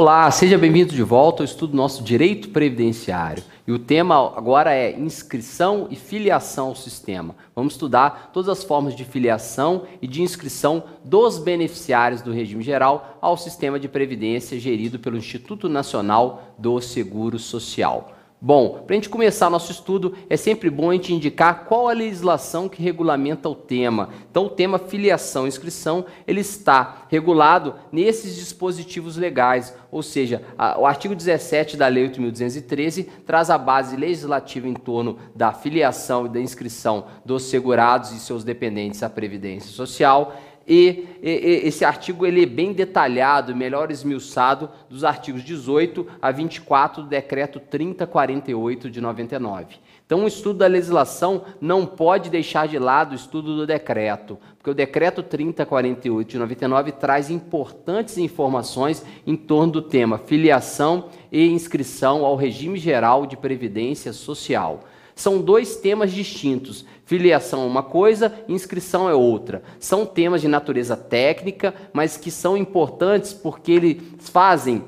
Olá, seja bem-vindo de volta ao estudo nosso Direito Previdenciário. E o tema agora é inscrição e filiação ao sistema. Vamos estudar todas as formas de filiação e de inscrição dos beneficiários do regime geral ao sistema de previdência gerido pelo Instituto Nacional do Seguro Social. Bom, para a gente começar nosso estudo, é sempre bom a gente indicar qual a legislação que regulamenta o tema. Então, o tema filiação e inscrição, ele está regulado nesses dispositivos legais, ou seja, a, o artigo 17 da Lei 8.213 traz a base legislativa em torno da filiação e da inscrição dos segurados e seus dependentes à Previdência Social. E, e, esse artigo ele é bem detalhado, melhor esmiuçado, dos artigos 18 a 24 do decreto 3048 de 99. Então, o estudo da legislação não pode deixar de lado o estudo do decreto, porque o decreto 3048 de 99 traz importantes informações em torno do tema filiação e inscrição ao regime geral de previdência social. São dois temas distintos. Filiação é uma coisa, inscrição é outra. São temas de natureza técnica, mas que são importantes porque eles fazem,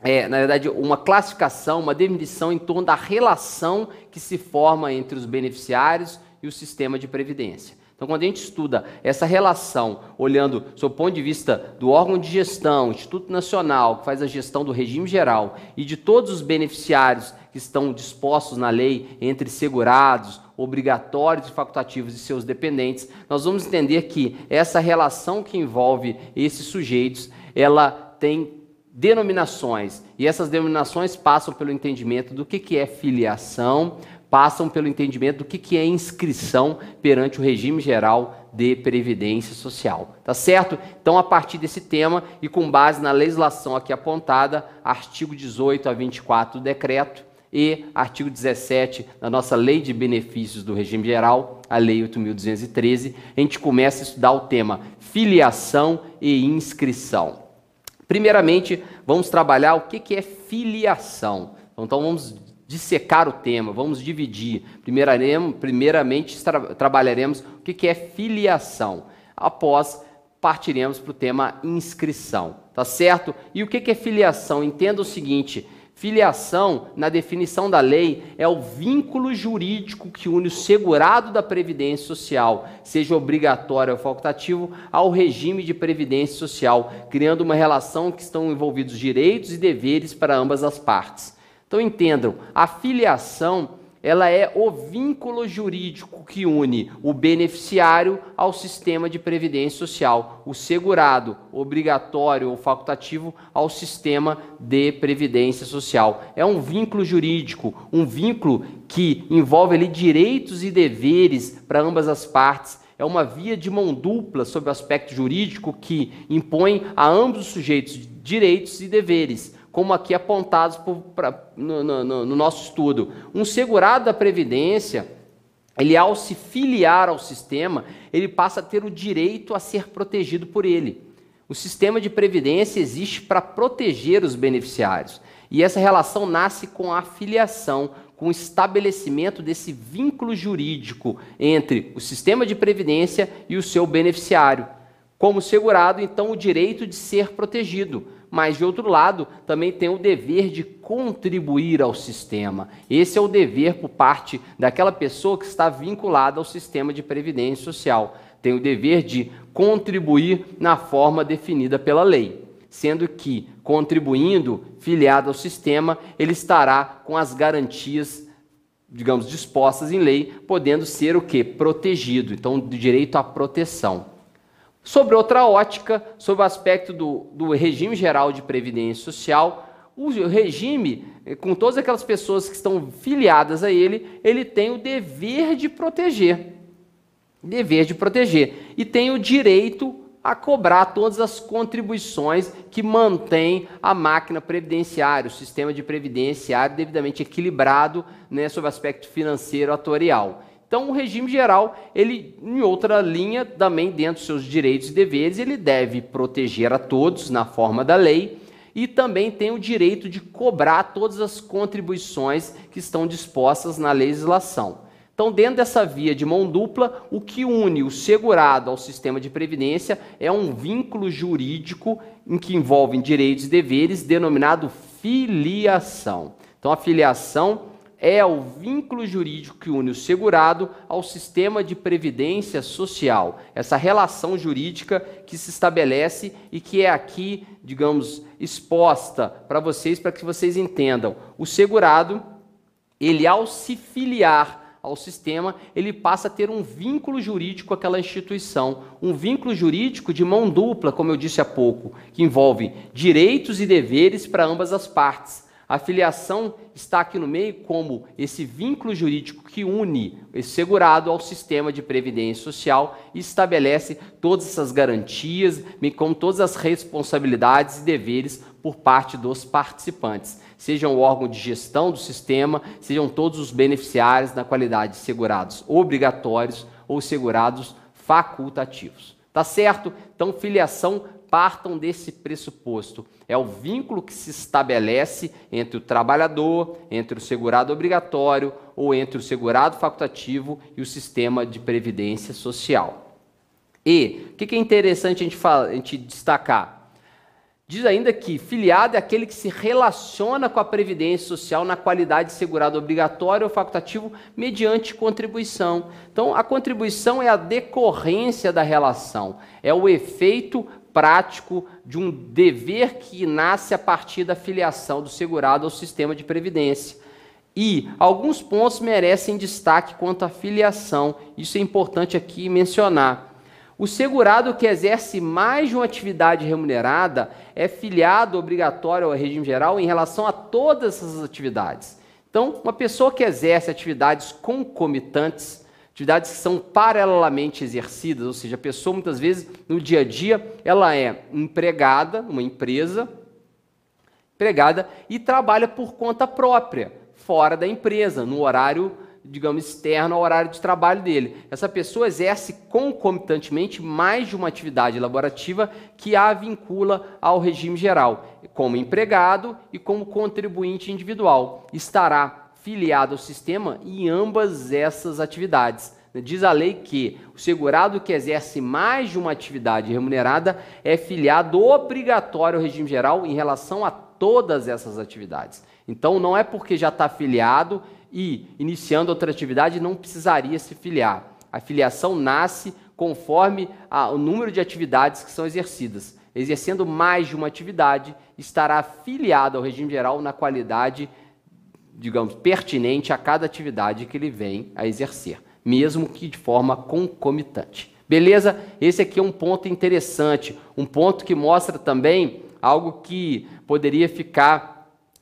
é, na verdade, uma classificação, uma definição em torno da relação que se forma entre os beneficiários e o sistema de previdência. Então, quando a gente estuda essa relação, olhando sob o ponto de vista do órgão de gestão, Instituto Nacional, que faz a gestão do regime geral, e de todos os beneficiários que estão dispostos na lei entre segurados, obrigatórios e facultativos e seus dependentes, nós vamos entender que essa relação que envolve esses sujeitos, ela tem denominações, e essas denominações passam pelo entendimento do que, que é filiação, passam pelo entendimento do que, que é inscrição perante o regime geral de previdência social. Tá certo? Então, a partir desse tema e com base na legislação aqui apontada, artigo 18 a 24 do decreto e artigo 17 da nossa Lei de Benefícios do Regime Geral, a Lei 8.213, a gente começa a estudar o tema filiação e inscrição. Primeiramente, vamos trabalhar o que, que é filiação. Então, vamos dissecar o tema, vamos dividir. Primeiramente, tra trabalharemos o que é filiação. Após, partiremos para o tema inscrição, tá certo? E o que é filiação? Entenda o seguinte: filiação, na definição da lei, é o vínculo jurídico que une o segurado da Previdência Social, seja obrigatório ou facultativo, ao regime de Previdência Social, criando uma relação que estão envolvidos direitos e deveres para ambas as partes. Então entendam, a filiação ela é o vínculo jurídico que une o beneficiário ao sistema de previdência social, o segurado, obrigatório ou facultativo, ao sistema de previdência social. É um vínculo jurídico, um vínculo que envolve ali direitos e deveres para ambas as partes. É uma via de mão dupla sob o aspecto jurídico que impõe a ambos os sujeitos direitos e deveres como aqui apontados por, pra, no, no, no nosso estudo. Um segurado da Previdência, ele ao se filiar ao sistema, ele passa a ter o direito a ser protegido por ele. O sistema de previdência existe para proteger os beneficiários. E essa relação nasce com a filiação, com o estabelecimento desse vínculo jurídico entre o sistema de previdência e o seu beneficiário. Como segurado, então, o direito de ser protegido mas de outro lado, também tem o dever de contribuir ao sistema. Esse é o dever por parte daquela pessoa que está vinculada ao sistema de previdência social. Tem o dever de contribuir na forma definida pela lei, sendo que contribuindo, filiado ao sistema, ele estará com as garantias digamos dispostas em lei, podendo ser o que protegido. Então, direito à proteção. Sobre outra ótica, sobre o aspecto do, do regime geral de previdência social, o regime, eh, com todas aquelas pessoas que estão filiadas a ele, ele tem o dever de proteger. Dever de proteger. E tem o direito a cobrar todas as contribuições que mantém a máquina previdenciária, o sistema de previdenciário devidamente equilibrado né, sob o aspecto financeiro atuarial. Então, o regime geral, ele, em outra linha, também dentro dos seus direitos e deveres, ele deve proteger a todos na forma da lei e também tem o direito de cobrar todas as contribuições que estão dispostas na legislação. Então, dentro dessa via de mão dupla, o que une o segurado ao sistema de previdência é um vínculo jurídico em que envolvem direitos e deveres, denominado filiação. Então, a filiação é o vínculo jurídico que une o segurado ao sistema de previdência social. Essa relação jurídica que se estabelece e que é aqui, digamos, exposta para vocês, para que vocês entendam. O segurado, ele ao se filiar ao sistema, ele passa a ter um vínculo jurídico com aquela instituição, um vínculo jurídico de mão dupla, como eu disse há pouco, que envolve direitos e deveres para ambas as partes. A filiação está aqui no meio como esse vínculo jurídico que une esse segurado ao sistema de previdência social e estabelece todas essas garantias, bem como todas as responsabilidades e deveres por parte dos participantes, sejam o órgão de gestão do sistema, sejam todos os beneficiários na qualidade de segurados obrigatórios ou segurados facultativos. Tá certo? Então, filiação partam desse pressuposto. É o vínculo que se estabelece entre o trabalhador, entre o segurado obrigatório ou entre o segurado facultativo e o sistema de previdência social. E o que é interessante a gente, a gente destacar? Diz ainda que filiado é aquele que se relaciona com a Previdência Social na qualidade de segurado obrigatório ou facultativo mediante contribuição. Então, a contribuição é a decorrência da relação, é o efeito prático de um dever que nasce a partir da filiação do segurado ao sistema de previdência. E alguns pontos merecem destaque quanto à filiação. Isso é importante aqui mencionar. O segurado que exerce mais de uma atividade remunerada é filiado obrigatório ao regime geral em relação a todas essas atividades. Então, uma pessoa que exerce atividades concomitantes atividades que são paralelamente exercidas, ou seja, a pessoa muitas vezes no dia a dia ela é empregada, uma empresa, empregada e trabalha por conta própria, fora da empresa, no horário, digamos, externo ao horário de trabalho dele. Essa pessoa exerce concomitantemente mais de uma atividade laborativa que a vincula ao regime geral, como empregado e como contribuinte individual. Estará filiado ao sistema em ambas essas atividades. Diz a lei que o segurado que exerce mais de uma atividade remunerada é filiado obrigatório ao regime geral em relação a todas essas atividades. Então, não é porque já está filiado e iniciando outra atividade não precisaria se filiar. A filiação nasce conforme a, o número de atividades que são exercidas. Exercendo mais de uma atividade, estará filiado ao regime geral na qualidade digamos, pertinente a cada atividade que ele vem a exercer, mesmo que de forma concomitante. Beleza? Esse aqui é um ponto interessante, um ponto que mostra também algo que poderia ficar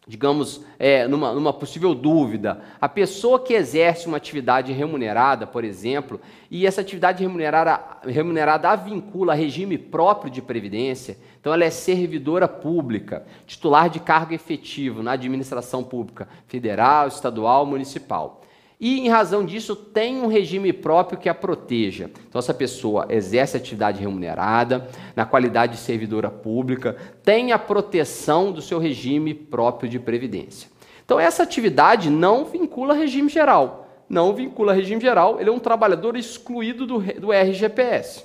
digamos, é, numa, numa possível dúvida, a pessoa que exerce uma atividade remunerada, por exemplo, e essa atividade remunerada, remunerada a vincula a regime próprio de previdência, então ela é servidora pública, titular de cargo efetivo na administração pública federal, estadual, municipal e, em razão disso, tem um regime próprio que a proteja. Então, essa pessoa exerce atividade remunerada, na qualidade de servidora pública, tem a proteção do seu regime próprio de previdência. Então, essa atividade não vincula regime geral. Não vincula regime geral, ele é um trabalhador excluído do, do RGPS.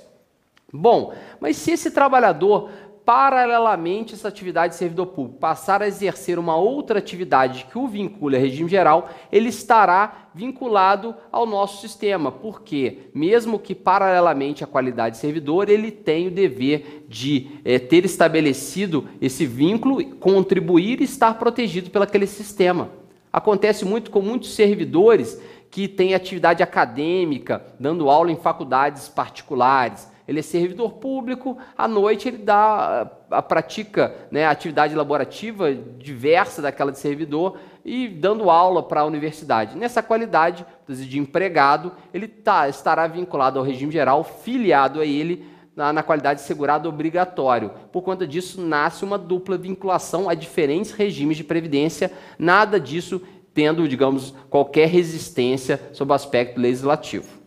Bom, mas se esse trabalhador paralelamente essa atividade de servidor público passar a exercer uma outra atividade que o vincule a regime geral, ele estará vinculado ao nosso sistema, porque mesmo que paralelamente à qualidade de servidor, ele tem o dever de é, ter estabelecido esse vínculo, contribuir e estar protegido pelo aquele sistema. Acontece muito com muitos servidores que têm atividade acadêmica, dando aula em faculdades particulares, ele é servidor público, à noite ele dá, a, pratica né, atividade laborativa diversa daquela de servidor e dando aula para a universidade. Nessa qualidade de empregado, ele tá, estará vinculado ao regime geral, filiado a ele na, na, qualidade de segurado obrigatório. Por conta disso, nasce uma dupla vinculação a diferentes regimes de previdência, nada disso tendo, digamos, qualquer resistência sob o aspecto legislativo.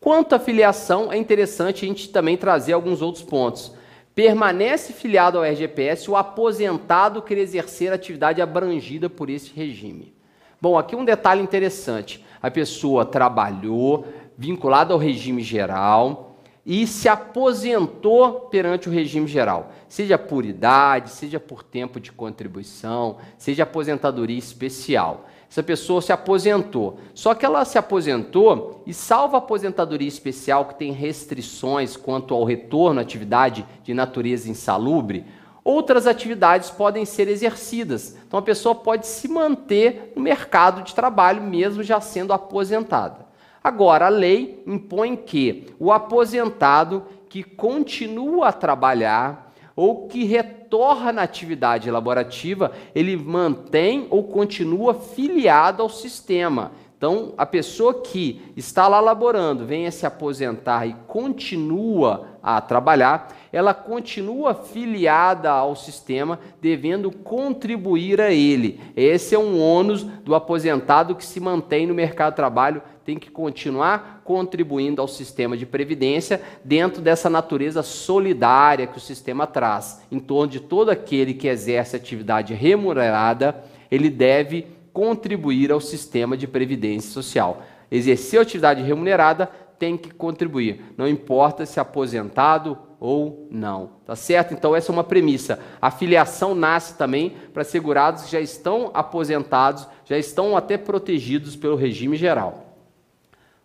Quanto à filiação, é interessante a gente também trazer alguns outros pontos. Permanece filiado ao RGPS o aposentado que exercer atividade abrangida por esse regime. Bom, aqui um detalhe interessante. A pessoa trabalhou vinculada ao regime geral e se aposentou perante o regime geral, seja por idade, seja por tempo de contribuição, seja aposentadoria especial. Essa pessoa se aposentou. Só que ela se aposentou e, salvo a aposentadoria especial, que tem restrições quanto ao retorno à atividade de natureza insalubre, outras atividades podem ser exercidas. Então a pessoa pode se manter no mercado de trabalho, mesmo já sendo aposentada. Agora, a lei impõe que o aposentado que continua a trabalhar ou que retorna à atividade laborativa, ele mantém ou continua filiado ao sistema. Então, a pessoa que está lá laborando, venha se aposentar e continua a trabalhar, ela continua filiada ao sistema, devendo contribuir a ele. Esse é um ônus do aposentado que se mantém no mercado de trabalho tem que continuar contribuindo ao sistema de previdência dentro dessa natureza solidária que o sistema traz. Em torno de todo aquele que exerce atividade remunerada, ele deve contribuir ao sistema de previdência social. Exercer atividade remunerada tem que contribuir, não importa se aposentado ou não. Tá certo? Então essa é uma premissa. A filiação nasce também para segurados que já estão aposentados, já estão até protegidos pelo regime geral.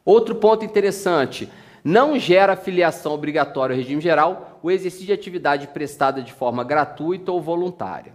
Outro ponto interessante: não gera filiação obrigatória ao regime geral o exercício de atividade prestada de forma gratuita ou voluntária.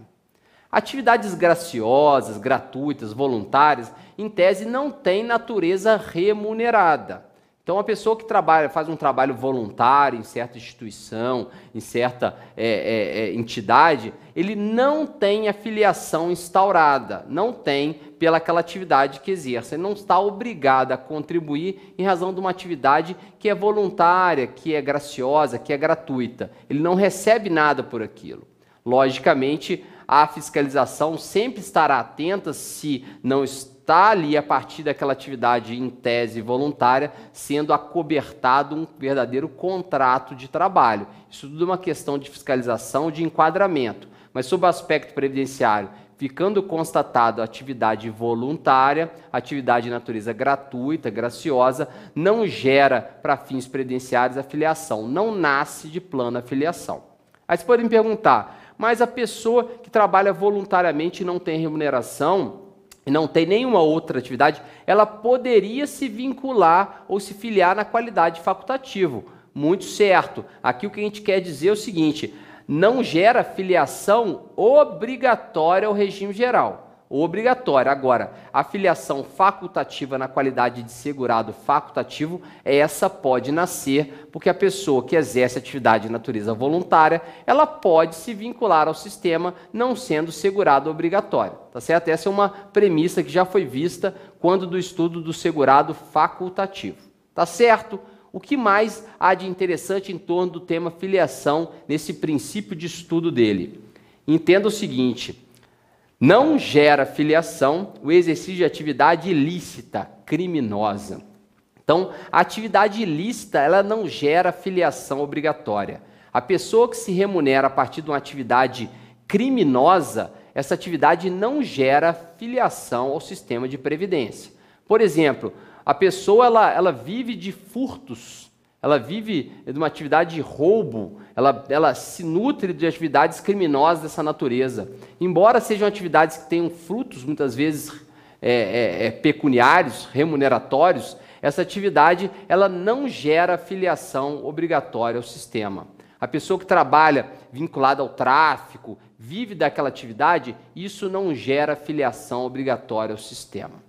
Atividades graciosas, gratuitas, voluntárias, em tese não têm natureza remunerada. Então, a pessoa que trabalha, faz um trabalho voluntário em certa instituição, em certa é, é, é, entidade, ele não tem afiliação instaurada, não tem pelaquela atividade que exerce. Ele não está obrigado a contribuir em razão de uma atividade que é voluntária, que é graciosa, que é gratuita. Ele não recebe nada por aquilo. Logicamente, a fiscalização sempre estará atenta se não está está ali a partir daquela atividade em tese voluntária, sendo acobertado um verdadeiro contrato de trabalho. Isso tudo é uma questão de fiscalização, de enquadramento. Mas sob o aspecto previdenciário, ficando constatado atividade voluntária, atividade de natureza gratuita, graciosa, não gera para fins previdenciários a filiação, não nasce de plano a filiação. Aí vocês podem me perguntar, mas a pessoa que trabalha voluntariamente e não tem remuneração, e não tem nenhuma outra atividade, ela poderia se vincular ou se filiar na qualidade facultativo. Muito certo. Aqui o que a gente quer dizer é o seguinte: não gera filiação obrigatória ao regime geral obrigatória. Agora, a filiação facultativa na qualidade de segurado facultativo, essa pode nascer porque a pessoa que exerce atividade de natureza voluntária, ela pode se vincular ao sistema não sendo segurado obrigatório. Tá certo? Essa é uma premissa que já foi vista quando do estudo do segurado facultativo. Tá certo? O que mais há de interessante em torno do tema filiação nesse princípio de estudo dele? Entenda o seguinte: não gera filiação o exercício de atividade ilícita, criminosa. Então, a atividade ilícita, ela não gera filiação obrigatória. A pessoa que se remunera a partir de uma atividade criminosa, essa atividade não gera filiação ao sistema de previdência. Por exemplo, a pessoa ela, ela vive de furtos ela vive de uma atividade de roubo, ela, ela se nutre de atividades criminosas dessa natureza. Embora sejam atividades que tenham frutos, muitas vezes é, é, é, pecuniários, remuneratórios, essa atividade ela não gera filiação obrigatória ao sistema. A pessoa que trabalha vinculada ao tráfico, vive daquela atividade, isso não gera filiação obrigatória ao sistema.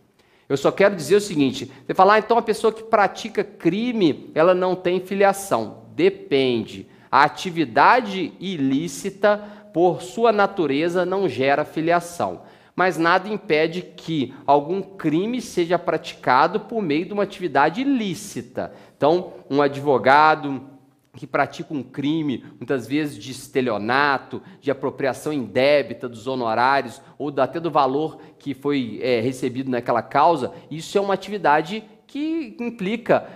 Eu só quero dizer o seguinte: você falar, ah, então a pessoa que pratica crime, ela não tem filiação. Depende. A atividade ilícita, por sua natureza, não gera filiação. Mas nada impede que algum crime seja praticado por meio de uma atividade ilícita. Então, um advogado, que pratica um crime, muitas vezes de estelionato, de apropriação indébita dos honorários ou até do valor que foi é, recebido naquela causa, isso é uma atividade que implica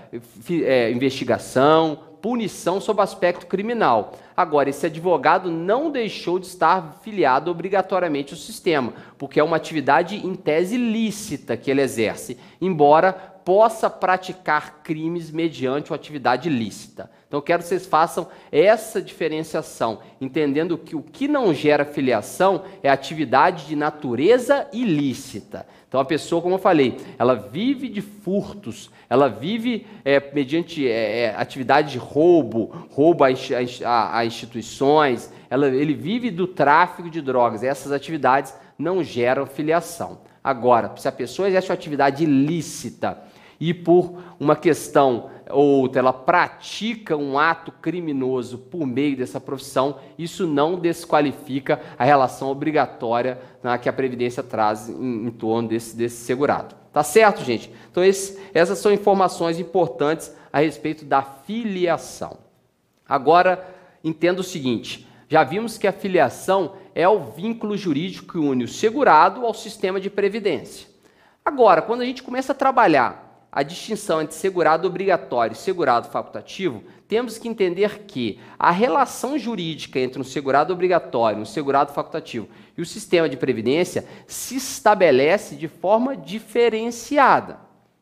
é, investigação, punição sob aspecto criminal. Agora, esse advogado não deixou de estar filiado obrigatoriamente ao sistema, porque é uma atividade em tese lícita que ele exerce, embora possa praticar crimes mediante uma atividade lícita. Então, eu quero que vocês façam essa diferenciação, entendendo que o que não gera filiação é atividade de natureza ilícita. Então, a pessoa, como eu falei, ela vive de furtos, ela vive é, mediante é, é atividade de roubo, roubo a, a, a instituições, ela, ele vive do tráfico de drogas. Essas atividades não geram filiação. Agora, se a pessoa exerce uma atividade ilícita, e por uma questão ou outra, ela pratica um ato criminoso por meio dessa profissão, isso não desqualifica a relação obrigatória né, que a Previdência traz em, em torno desse, desse segurado. Tá certo, gente? Então, esse, essas são informações importantes a respeito da filiação. Agora, entenda o seguinte: já vimos que a filiação é o vínculo jurídico que une o segurado ao sistema de previdência. Agora, quando a gente começa a trabalhar a distinção entre segurado obrigatório e segurado facultativo, temos que entender que a relação jurídica entre um segurado obrigatório, um segurado facultativo e o sistema de previdência se estabelece de forma diferenciada.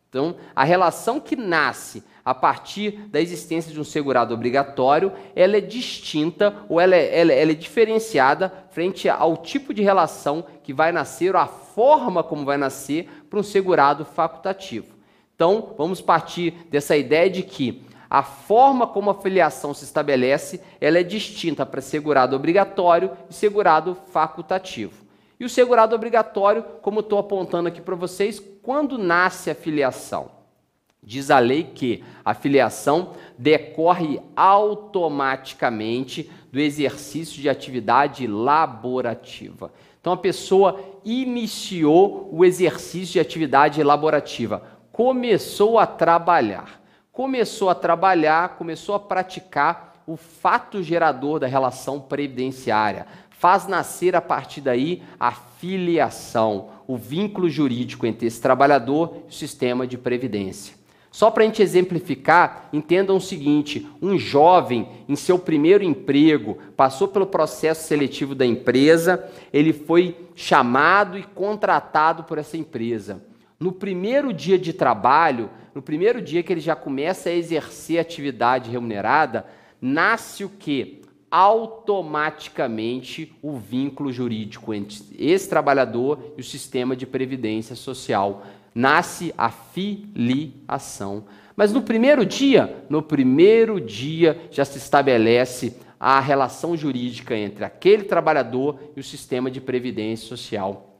Então, a relação que nasce a partir da existência de um segurado obrigatório, ela é distinta ou ela é, ela, ela é diferenciada frente ao tipo de relação que vai nascer ou a forma como vai nascer para um segurado facultativo. Então, vamos partir dessa ideia de que a forma como a filiação se estabelece, ela é distinta para segurado obrigatório e segurado facultativo. E o segurado obrigatório, como estou apontando aqui para vocês, quando nasce a filiação? Diz a lei que a filiação decorre automaticamente do exercício de atividade laborativa. Então a pessoa iniciou o exercício de atividade laborativa começou a trabalhar. Começou a trabalhar, começou a praticar o fato gerador da relação previdenciária. Faz nascer a partir daí a filiação, o vínculo jurídico entre esse trabalhador e o sistema de previdência. Só para a gente exemplificar, entendam o seguinte: um jovem, em seu primeiro emprego, passou pelo processo seletivo da empresa, ele foi chamado e contratado por essa empresa. No primeiro dia de trabalho, no primeiro dia que ele já começa a exercer atividade remunerada, nasce o que? Automaticamente o vínculo jurídico entre esse trabalhador e o sistema de previdência social. Nasce a filiação. Mas no primeiro dia, no primeiro dia já se estabelece a relação jurídica entre aquele trabalhador e o sistema de previdência social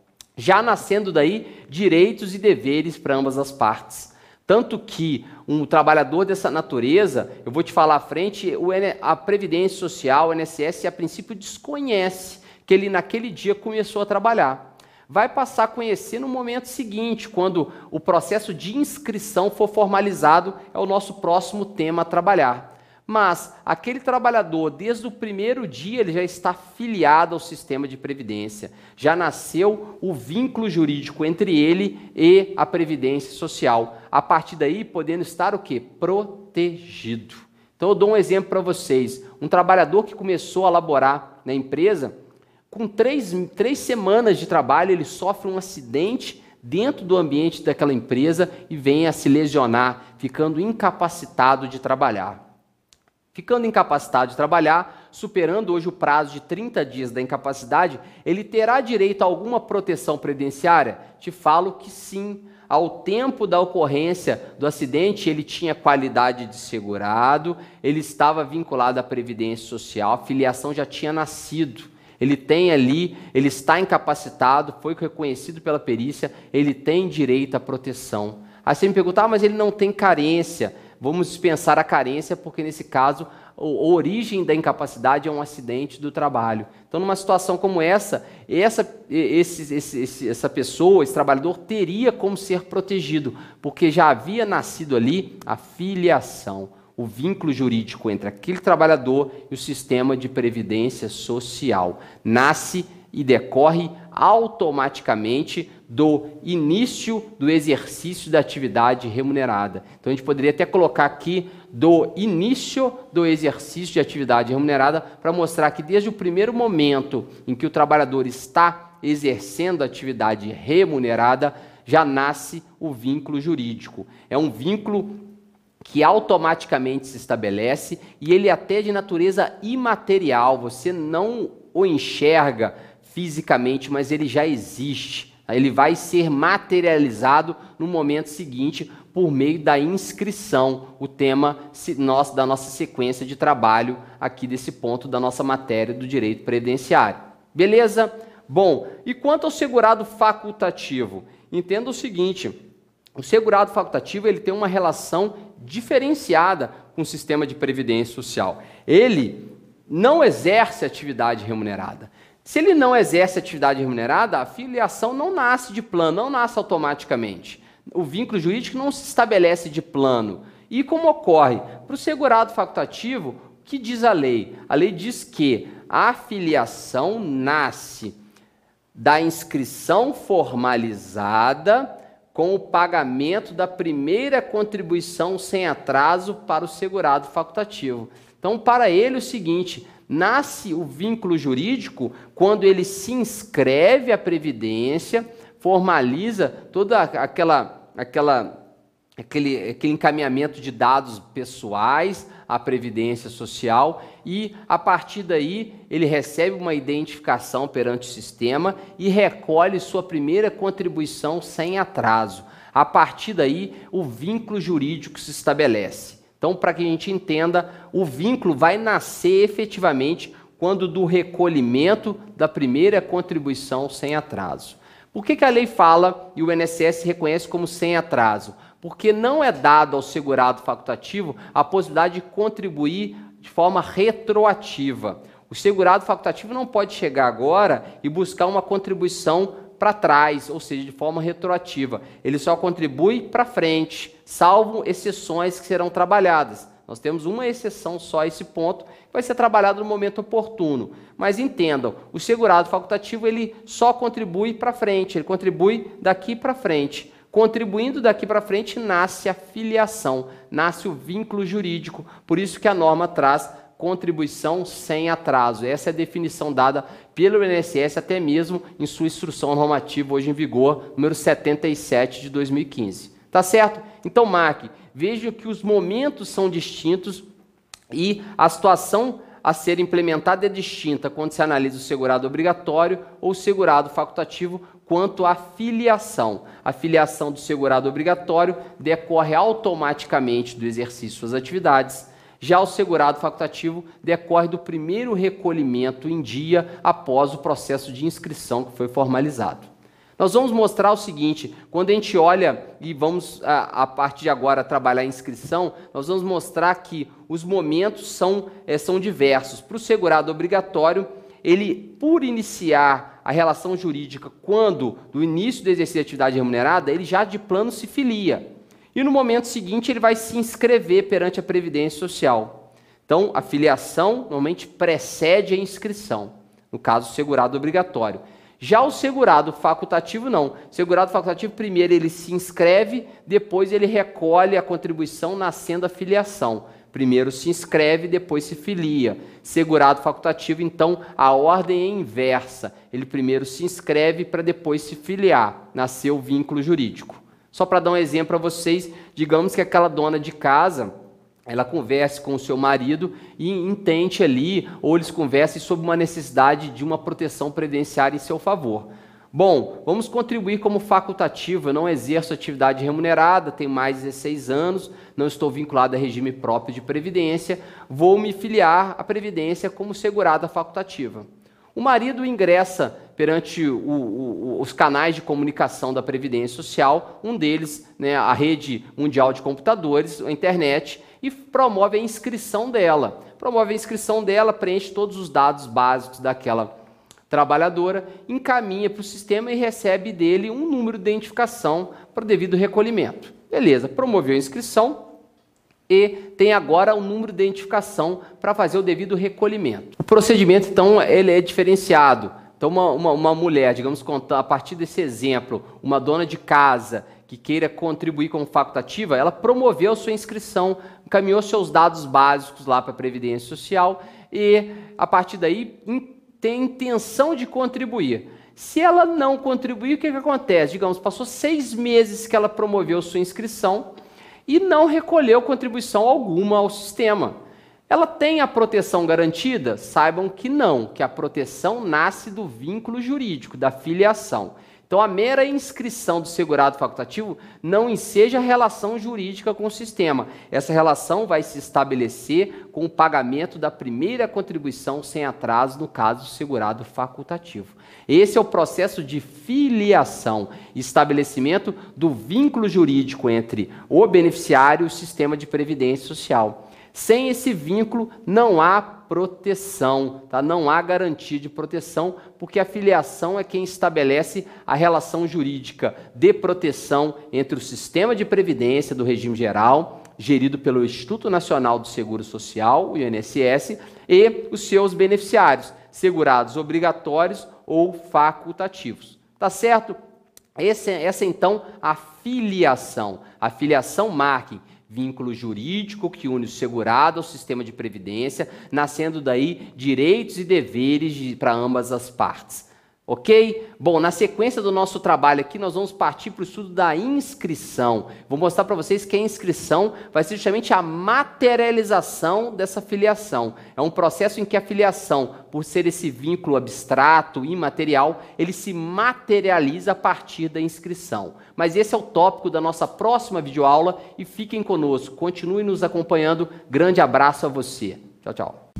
já nascendo daí direitos e deveres para ambas as partes. Tanto que um trabalhador dessa natureza, eu vou te falar à frente, a Previdência Social, o INSS, a princípio desconhece que ele naquele dia começou a trabalhar. Vai passar a conhecer no momento seguinte, quando o processo de inscrição for formalizado, é o nosso próximo tema a trabalhar. Mas aquele trabalhador, desde o primeiro dia, ele já está filiado ao sistema de previdência. Já nasceu o vínculo jurídico entre ele e a previdência social. A partir daí, podendo estar o quê? Protegido. Então eu dou um exemplo para vocês. Um trabalhador que começou a laborar na empresa, com três, três semanas de trabalho, ele sofre um acidente dentro do ambiente daquela empresa e vem a se lesionar, ficando incapacitado de trabalhar. Ficando incapacitado de trabalhar, superando hoje o prazo de 30 dias da incapacidade, ele terá direito a alguma proteção previdenciária? Te falo que sim. Ao tempo da ocorrência do acidente, ele tinha qualidade de segurado, ele estava vinculado à Previdência Social, a filiação já tinha nascido. Ele tem ali, ele está incapacitado, foi reconhecido pela perícia, ele tem direito à proteção. Aí você me pergunta, ah, mas ele não tem carência vamos dispensar a carência, porque nesse caso a origem da incapacidade é um acidente do trabalho. Então, numa situação como essa, essa, esse, esse, essa pessoa, esse trabalhador, teria como ser protegido, porque já havia nascido ali a filiação, o vínculo jurídico entre aquele trabalhador e o sistema de previdência social. Nasce e decorre automaticamente do início do exercício da atividade remunerada. Então a gente poderia até colocar aqui do início do exercício de atividade remunerada para mostrar que desde o primeiro momento em que o trabalhador está exercendo a atividade remunerada, já nasce o vínculo jurídico. É um vínculo que automaticamente se estabelece e ele é até de natureza imaterial, você não o enxerga fisicamente, mas ele já existe. Ele vai ser materializado no momento seguinte por meio da inscrição, o tema da nossa sequência de trabalho aqui desse ponto da nossa matéria do direito previdenciário. Beleza? Bom, e quanto ao segurado facultativo? Entenda o seguinte, o segurado facultativo ele tem uma relação diferenciada com o sistema de previdência social. Ele não exerce atividade remunerada. Se ele não exerce atividade remunerada, a filiação não nasce de plano, não nasce automaticamente. O vínculo jurídico não se estabelece de plano. E como ocorre? Para o segurado facultativo, o que diz a lei? A lei diz que a filiação nasce da inscrição formalizada com o pagamento da primeira contribuição sem atraso para o segurado facultativo. Então, para ele, o seguinte: nasce o vínculo jurídico quando ele se inscreve à Previdência, formaliza toda aquela, aquela, aquele, aquele encaminhamento de dados pessoais à Previdência Social e, a partir daí, ele recebe uma identificação perante o sistema e recolhe sua primeira contribuição sem atraso. A partir daí, o vínculo jurídico se estabelece. Então, para que a gente entenda, o vínculo vai nascer efetivamente quando do recolhimento da primeira contribuição sem atraso. Por que, que a lei fala e o INSS reconhece como sem atraso? Porque não é dado ao segurado facultativo a possibilidade de contribuir de forma retroativa. O segurado facultativo não pode chegar agora e buscar uma contribuição para trás, ou seja, de forma retroativa. Ele só contribui para frente, salvo exceções que serão trabalhadas. Nós temos uma exceção só a esse ponto, que vai ser trabalhado no momento oportuno. Mas entendam, o segurado facultativo ele só contribui para frente, ele contribui daqui para frente. Contribuindo daqui para frente nasce a filiação, nasce o vínculo jurídico. Por isso que a norma traz contribuição sem atraso. Essa é a definição dada pelo INSS até mesmo em sua instrução normativa hoje em vigor, número 77 de 2015. Tá certo? Então marque, veja que os momentos são distintos e a situação a ser implementada é distinta quando se analisa o segurado obrigatório ou o segurado facultativo quanto à filiação. A filiação do segurado obrigatório decorre automaticamente do exercício das atividades já o segurado facultativo decorre do primeiro recolhimento em dia após o processo de inscrição que foi formalizado. Nós vamos mostrar o seguinte: quando a gente olha e vamos, a, a partir de agora, trabalhar a inscrição, nós vamos mostrar que os momentos são, é, são diversos. Para o segurado obrigatório, ele, por iniciar a relação jurídica quando do início do exercício de atividade remunerada, ele já de plano se filia. E no momento seguinte ele vai se inscrever perante a Previdência Social. Então, a filiação normalmente precede a inscrição, no caso, segurado obrigatório. Já o segurado facultativo, não. Segurado facultativo, primeiro ele se inscreve, depois ele recolhe a contribuição nascendo a filiação. Primeiro se inscreve, depois se filia. Segurado facultativo, então, a ordem é inversa. Ele primeiro se inscreve para depois se filiar, nascer o vínculo jurídico. Só para dar um exemplo para vocês, digamos que aquela dona de casa, ela converse com o seu marido e intente ali, ou eles conversem sobre uma necessidade de uma proteção previdenciária em seu favor. Bom, vamos contribuir como facultativo. Eu não exerço atividade remunerada, tenho mais de 16 anos, não estou vinculado a regime próprio de previdência, vou me filiar à previdência como segurada facultativa. O marido ingressa perante o, o, os canais de comunicação da Previdência Social, um deles, né, a rede mundial de computadores, a internet, e promove a inscrição dela. Promove a inscrição dela, preenche todos os dados básicos daquela trabalhadora, encaminha para o sistema e recebe dele um número de identificação para o devido recolhimento. Beleza, promoveu a inscrição, e tem agora o número de identificação para fazer o devido recolhimento. O procedimento, então, ele é diferenciado. Então, uma, uma, uma mulher, digamos, a partir desse exemplo, uma dona de casa que queira contribuir como facultativa, ela promoveu sua inscrição, encaminhou seus dados básicos lá para a Previdência Social e, a partir daí, tem intenção de contribuir. Se ela não contribuir, o que, que acontece? Digamos, passou seis meses que ela promoveu sua inscrição e não recolheu contribuição alguma ao sistema. Ela tem a proteção garantida? Saibam que não, que a proteção nasce do vínculo jurídico, da filiação. Então, a mera inscrição do segurado facultativo não enseja relação jurídica com o sistema. Essa relação vai se estabelecer com o pagamento da primeira contribuição sem atraso, no caso do segurado facultativo. Esse é o processo de filiação, estabelecimento do vínculo jurídico entre o beneficiário e o sistema de previdência social. Sem esse vínculo não há proteção, tá? não há garantia de proteção, porque a filiação é quem estabelece a relação jurídica de proteção entre o sistema de previdência do regime geral, gerido pelo Instituto Nacional do Seguro Social, o INSS, e os seus beneficiários, segurados obrigatórios ou facultativos. Tá certo? Esse, essa então a filiação, a filiação marketing vínculo jurídico que une o segurado ao sistema de previdência, nascendo daí direitos e deveres para ambas as partes. Ok? Bom, na sequência do nosso trabalho aqui, nós vamos partir para o estudo da inscrição. Vou mostrar para vocês que a inscrição vai ser justamente a materialização dessa filiação. É um processo em que a filiação, por ser esse vínculo abstrato, imaterial, ele se materializa a partir da inscrição. Mas esse é o tópico da nossa próxima videoaula e fiquem conosco, continue nos acompanhando. Grande abraço a você. Tchau, tchau.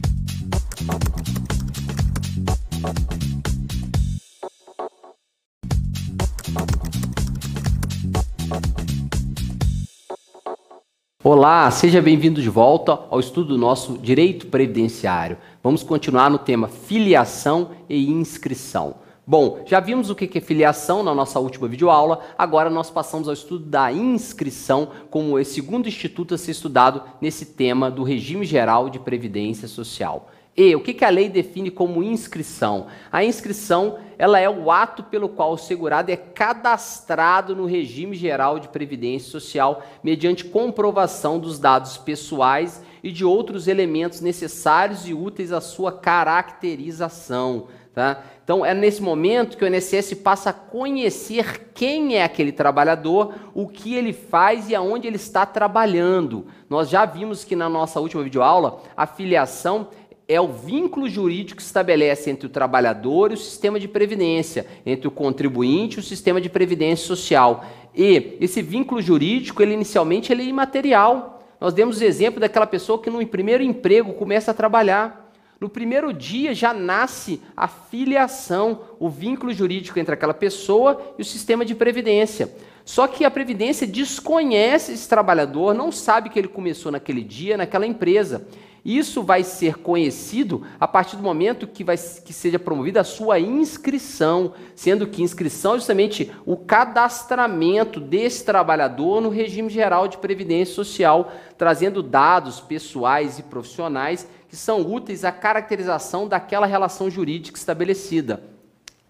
Olá, seja bem-vindo de volta ao estudo do nosso direito previdenciário. Vamos continuar no tema filiação e inscrição. Bom, já vimos o que é filiação na nossa última videoaula, agora nós passamos ao estudo da inscrição como o segundo instituto a ser estudado nesse tema do regime geral de previdência social. E o que, que a lei define como inscrição? A inscrição ela é o ato pelo qual o segurado é cadastrado no regime geral de previdência social mediante comprovação dos dados pessoais e de outros elementos necessários e úteis à sua caracterização. Tá? Então é nesse momento que o INSS passa a conhecer quem é aquele trabalhador, o que ele faz e aonde ele está trabalhando. Nós já vimos que na nossa última videoaula a filiação é o vínculo jurídico que estabelece entre o trabalhador e o sistema de previdência, entre o contribuinte e o sistema de previdência social. E esse vínculo jurídico, ele inicialmente ele é imaterial. Nós demos o exemplo daquela pessoa que no primeiro emprego começa a trabalhar. No primeiro dia já nasce a filiação, o vínculo jurídico entre aquela pessoa e o sistema de previdência. Só que a Previdência desconhece esse trabalhador, não sabe que ele começou naquele dia, naquela empresa. Isso vai ser conhecido a partir do momento que, vai, que seja promovida a sua inscrição, sendo que inscrição é justamente o cadastramento desse trabalhador no regime geral de previdência social, trazendo dados pessoais e profissionais que são úteis à caracterização daquela relação jurídica estabelecida.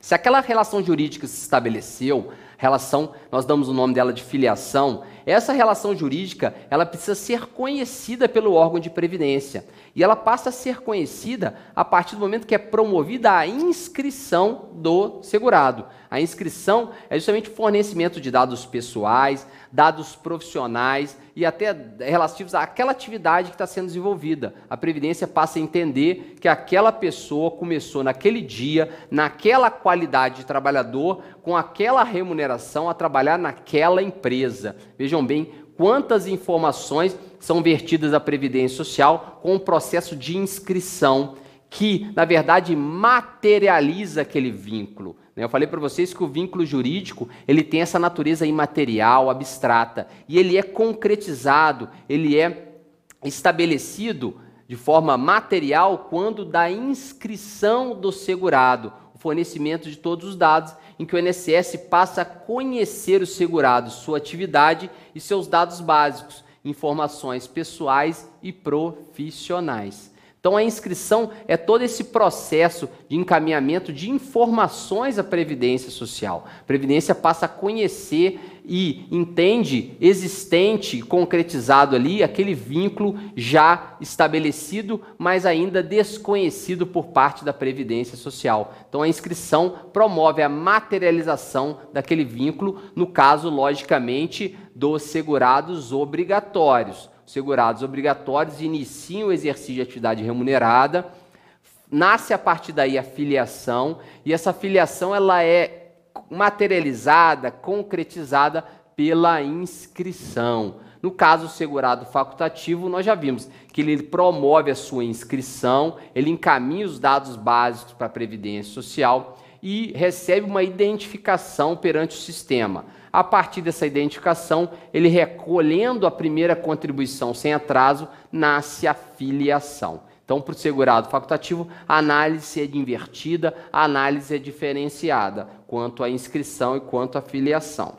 Se aquela relação jurídica se estabeleceu, relação, nós damos o nome dela de filiação, essa relação jurídica, ela precisa ser conhecida pelo órgão de previdência. E ela passa a ser conhecida a partir do momento que é promovida a inscrição do segurado. A inscrição é justamente o fornecimento de dados pessoais, dados profissionais e até relativos àquela atividade que está sendo desenvolvida. A Previdência passa a entender que aquela pessoa começou naquele dia, naquela qualidade de trabalhador, com aquela remuneração a trabalhar naquela empresa. Vejam bem quantas informações são vertidas à Previdência Social com o processo de inscrição, que, na verdade, materializa aquele vínculo. Eu falei para vocês que o vínculo jurídico ele tem essa natureza imaterial, abstrata, e ele é concretizado, ele é estabelecido de forma material quando da inscrição do segurado, o fornecimento de todos os dados em que o INSS passa a conhecer o segurado, sua atividade e seus dados básicos, informações pessoais e profissionais. Então a inscrição é todo esse processo de encaminhamento de informações à Previdência Social. A Previdência passa a conhecer e entende existente, concretizado ali, aquele vínculo já estabelecido, mas ainda desconhecido por parte da Previdência Social. Então a inscrição promove a materialização daquele vínculo, no caso, logicamente, dos segurados obrigatórios segurados obrigatórios iniciam o exercício de atividade remunerada, nasce a partir daí a filiação, e essa filiação ela é materializada, concretizada pela inscrição. No caso segurado facultativo, nós já vimos que ele promove a sua inscrição, ele encaminha os dados básicos para a Previdência Social e recebe uma identificação perante o sistema. A partir dessa identificação, ele recolhendo a primeira contribuição sem atraso, nasce a filiação. Então, para o segurado facultativo, a análise é invertida, a análise é diferenciada quanto à inscrição e quanto à filiação.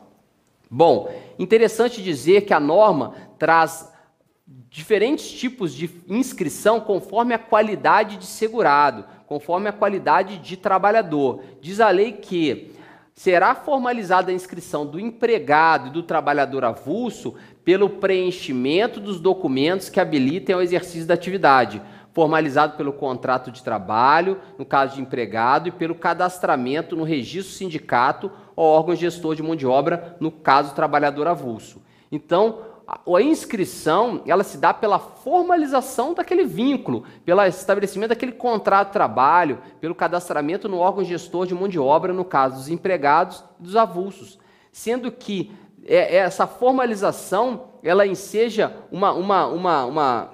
Bom, interessante dizer que a norma traz diferentes tipos de inscrição conforme a qualidade de segurado, conforme a qualidade de trabalhador. Diz a lei que será formalizada a inscrição do empregado e do trabalhador avulso pelo preenchimento dos documentos que habilitem ao exercício da atividade, formalizado pelo contrato de trabalho, no caso de empregado, e pelo cadastramento no registro sindicato ou órgão gestor de mão de obra, no caso trabalhador avulso. Então, a inscrição ela se dá pela formalização daquele vínculo, pelo estabelecimento daquele contrato de trabalho, pelo cadastramento no órgão gestor de mão de obra, no caso dos empregados e dos avulsos. Sendo que é, é essa formalização ela enseja uma, uma, uma, uma,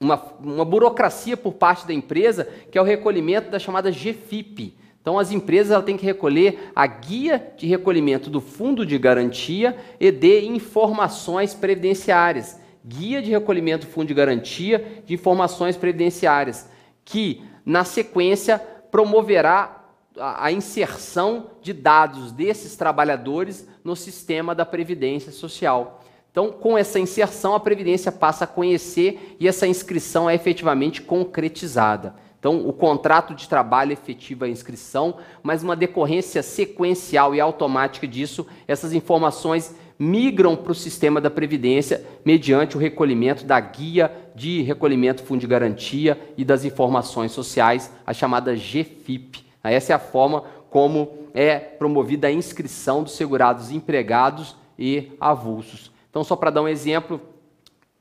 uma, uma burocracia por parte da empresa, que é o recolhimento da chamada GFIP, então, as empresas têm que recolher a guia de recolhimento do fundo de garantia e de informações previdenciárias. Guia de recolhimento do fundo de garantia de informações previdenciárias, que, na sequência, promoverá a inserção de dados desses trabalhadores no sistema da Previdência Social. Então, com essa inserção, a Previdência passa a conhecer e essa inscrição é efetivamente concretizada. Então, o contrato de trabalho efetiva a inscrição, mas uma decorrência sequencial e automática disso, essas informações migram para o sistema da Previdência mediante o recolhimento da guia de recolhimento fundo de garantia e das informações sociais, a chamada GFIP. Essa é a forma como é promovida a inscrição dos segurados empregados e avulsos. Então, só para dar um exemplo,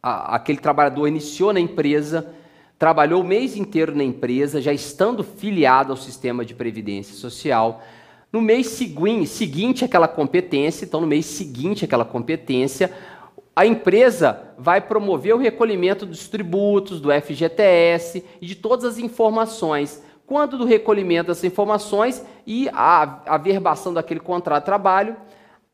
aquele trabalhador iniciou na empresa, trabalhou o mês inteiro na empresa, já estando filiado ao sistema de previdência social. No mês seguinte aquela competência, então no mês seguinte aquela competência, a empresa vai promover o recolhimento dos tributos, do FGTS e de todas as informações. Quando do recolhimento dessas informações e a, a verbação daquele contrato de trabalho,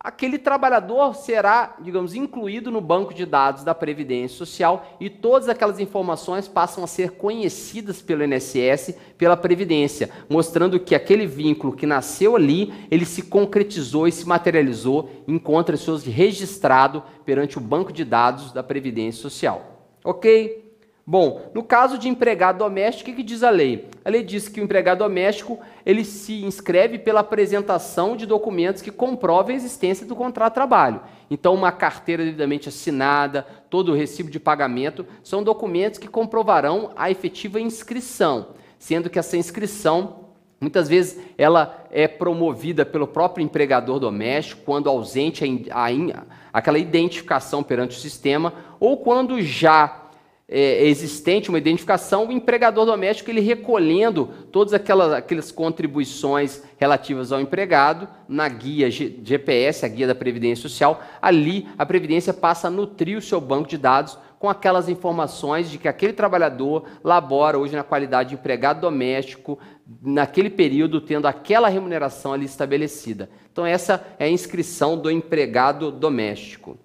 aquele trabalhador será, digamos, incluído no banco de dados da Previdência Social e todas aquelas informações passam a ser conhecidas pelo INSS, pela Previdência, mostrando que aquele vínculo que nasceu ali, ele se concretizou e se materializou, encontra-se registrado perante o banco de dados da Previdência Social. OK? Bom, no caso de empregado doméstico, o que diz a lei? A lei diz que o empregado doméstico ele se inscreve pela apresentação de documentos que comprovem a existência do contrato de trabalho. Então, uma carteira devidamente assinada, todo o recibo de pagamento, são documentos que comprovarão a efetiva inscrição, sendo que essa inscrição Muitas vezes ela é promovida pelo próprio empregador doméstico, quando ausente a, a, aquela identificação perante o sistema, ou quando já é, existente, uma identificação, o empregador doméstico ele recolhendo todas aquelas, aquelas contribuições relativas ao empregado na guia GPS, a guia da Previdência Social, ali a Previdência passa a nutrir o seu banco de dados com aquelas informações de que aquele trabalhador labora hoje na qualidade de empregado doméstico, naquele período tendo aquela remuneração ali estabelecida. Então essa é a inscrição do empregado doméstico.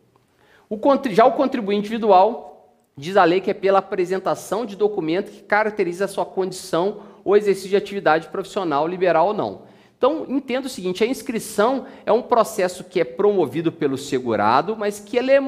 O, já o contribuinte individual Diz a lei que é pela apresentação de documento que caracteriza a sua condição ou exercício de atividade profissional, liberal ou não. Então, entenda o seguinte: a inscrição é um processo que é promovido pelo segurado, mas que ele é,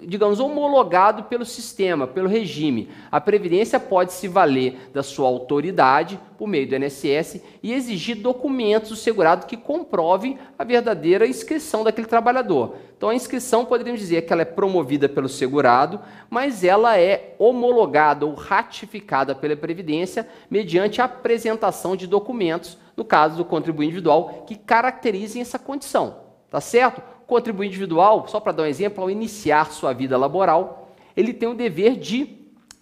digamos, homologado pelo sistema, pelo regime. A Previdência pode se valer da sua autoridade, por meio do INSS, e exigir documentos do segurado que comprovem a verdadeira inscrição daquele trabalhador. Então, a inscrição, poderíamos dizer que ela é promovida pelo segurado, mas ela é homologada ou ratificada pela Previdência mediante a apresentação de documentos no caso do contribuinte individual, que caracterizem essa condição. Tá certo? O contribuinte individual, só para dar um exemplo, ao iniciar sua vida laboral, ele tem o dever de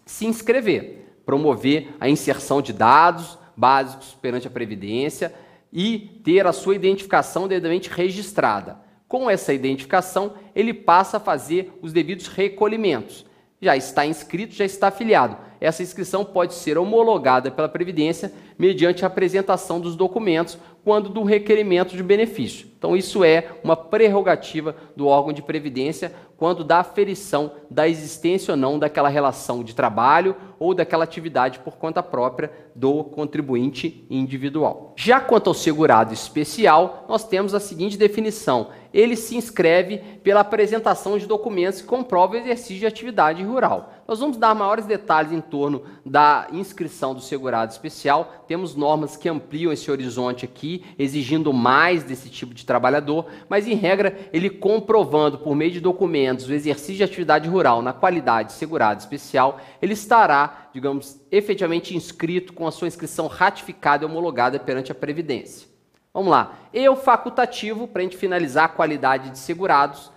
se inscrever, promover a inserção de dados básicos perante a Previdência e ter a sua identificação devidamente registrada. Com essa identificação, ele passa a fazer os devidos recolhimentos. Já está inscrito, já está afiliado essa inscrição pode ser homologada pela Previdência mediante a apresentação dos documentos quando do requerimento de benefício. Então, isso é uma prerrogativa do órgão de previdência quando da aferição da existência ou não daquela relação de trabalho ou daquela atividade por conta própria do contribuinte individual. Já quanto ao segurado especial, nós temos a seguinte definição: ele se inscreve pela apresentação de documentos que comprovam o exercício de atividade rural. Nós vamos dar maiores detalhes em torno da inscrição do segurado especial. Temos normas que ampliam esse horizonte aqui, exigindo mais desse tipo de trabalhador, mas em regra, ele comprovando por meio de documentos o exercício de atividade rural na qualidade de segurado especial, ele estará, digamos, efetivamente inscrito com a sua inscrição ratificada e homologada perante a Previdência. Vamos lá. Eu facultativo, para a gente finalizar a qualidade de segurados,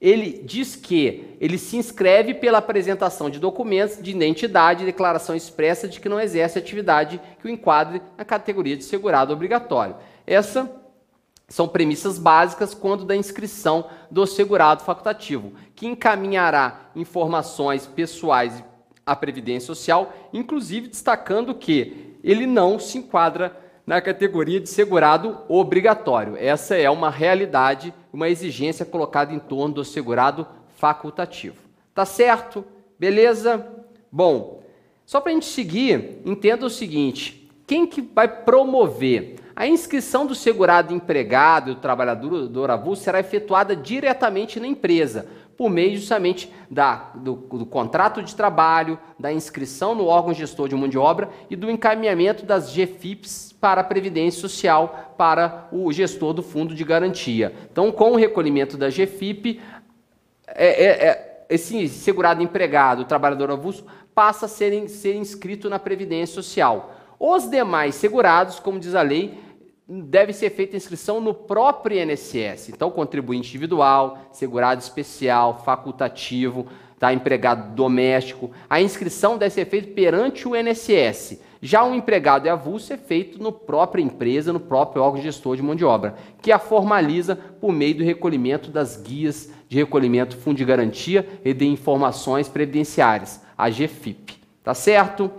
ele diz que ele se inscreve pela apresentação de documentos de identidade e declaração expressa de que não exerce atividade que o enquadre na categoria de segurado obrigatório. Essas são premissas básicas quando da inscrição do segurado facultativo, que encaminhará informações pessoais à Previdência Social, inclusive destacando que ele não se enquadra na categoria de segurado obrigatório. Essa é uma realidade, uma exigência colocada em torno do segurado facultativo. Tá certo? Beleza? Bom, só para a gente seguir, entenda o seguinte: quem que vai promover a inscrição do segurado empregado e do trabalhador avulso será efetuada diretamente na empresa, por meio justamente da, do, do, contrato de trabalho, da inscrição no órgão gestor de mão de obra e do encaminhamento das GFIPs para a Previdência Social para o gestor do fundo de garantia. Então, com o recolhimento da GFIP, é, é, é, esse segurado empregado, trabalhador avulso, passa a ser, ser inscrito na Previdência Social. Os demais segurados, como diz a lei, deve ser feita inscrição no próprio INSS. Então, contribuinte individual, segurado especial, facultativo, tá, empregado doméstico. A inscrição deve ser feita perante o INSS. Já o empregado e avulso é feito no própria empresa, no próprio órgão gestor de mão de obra, que a formaliza por meio do recolhimento das guias de recolhimento fundo de garantia e de informações previdenciárias, a GFIP. Tá certo?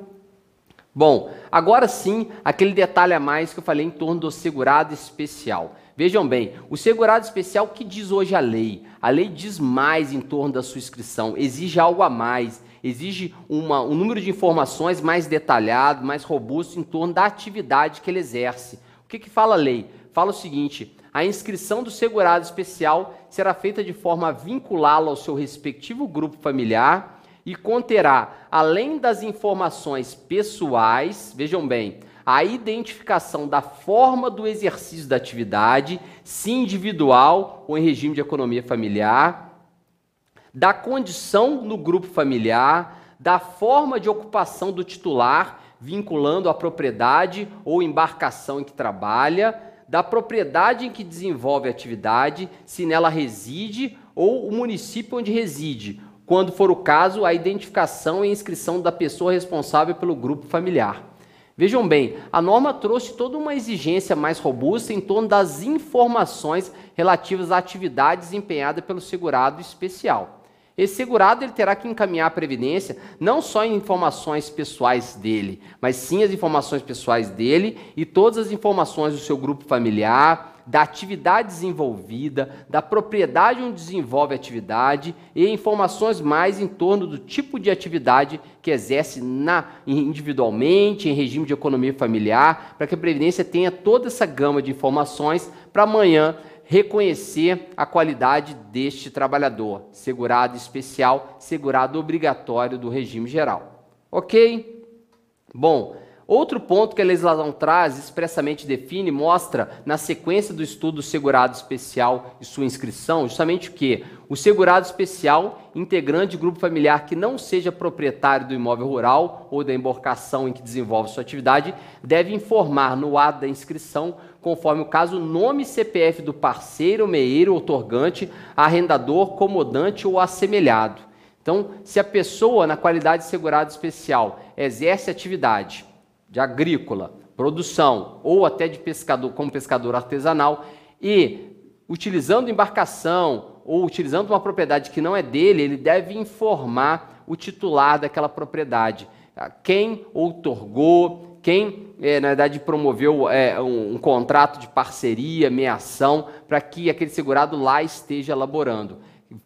Bom, agora sim, aquele detalhe a mais que eu falei em torno do segurado especial. Vejam bem, o segurado especial que diz hoje a lei? A lei diz mais em torno da sua inscrição, exige algo a mais, exige uma, um número de informações mais detalhado, mais robusto em torno da atividade que ele exerce. O que, que fala a lei? Fala o seguinte: a inscrição do segurado especial será feita de forma a vinculá-lo ao seu respectivo grupo familiar e conterá, além das informações pessoais, vejam bem, a identificação da forma do exercício da atividade, se individual ou em regime de economia familiar, da condição no grupo familiar, da forma de ocupação do titular, vinculando a propriedade ou embarcação em que trabalha, da propriedade em que desenvolve a atividade, se nela reside ou o município onde reside, quando for o caso, a identificação e inscrição da pessoa responsável pelo grupo familiar. Vejam bem, a norma trouxe toda uma exigência mais robusta em torno das informações relativas à atividade desempenhada pelo segurado especial. Esse segurado ele terá que encaminhar a previdência não só em informações pessoais dele, mas sim as informações pessoais dele e todas as informações do seu grupo familiar, da atividade desenvolvida, da propriedade onde desenvolve a atividade e informações mais em torno do tipo de atividade que exerce na, individualmente, em regime de economia familiar, para que a Previdência tenha toda essa gama de informações para amanhã reconhecer a qualidade deste trabalhador, segurado especial, segurado obrigatório do regime geral. Ok? Bom, Outro ponto que a legislação traz, expressamente define, mostra na sequência do estudo segurado especial e sua inscrição, justamente o que? O segurado especial, integrante de grupo familiar que não seja proprietário do imóvel rural ou da embarcação em que desenvolve sua atividade, deve informar no ato da inscrição, conforme o caso, nome e CPF do parceiro, meeiro, otorgante, arrendador, comodante ou assemelhado. Então, se a pessoa, na qualidade de segurado especial, exerce atividade de agrícola, produção ou até de pescador, como pescador artesanal e utilizando embarcação ou utilizando uma propriedade que não é dele, ele deve informar o titular daquela propriedade. Quem outorgou, quem, é, na verdade, promoveu é, um, um, contrato de parceria, meação, para que aquele segurado lá esteja elaborando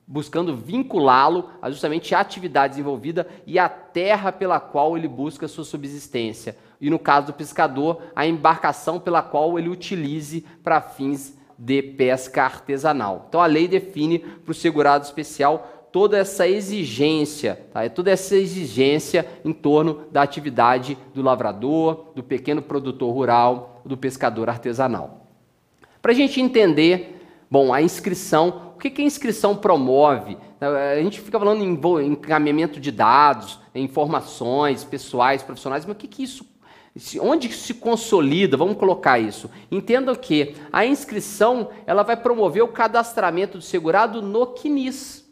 buscando vinculá-lo a justamente a atividade desenvolvida e a terra pela qual ele busca sua subsistência. E no caso do pescador, a embarcação pela qual ele utilize para fins de pesca artesanal. Então a lei define para o segurado especial toda essa exigência, tá? É toda essa exigência em torno da atividade do lavrador, do pequeno produtor rural, do pescador artesanal. Para a gente entender, bom, a inscrição que, que a inscrição promove? A gente fica falando em encaminhamento de dados, informações pessoais, profissionais, mas o que, que isso Onde se consolida? Vamos colocar isso. Entendam que a inscrição ela vai promover o cadastramento do segurado no CNIS.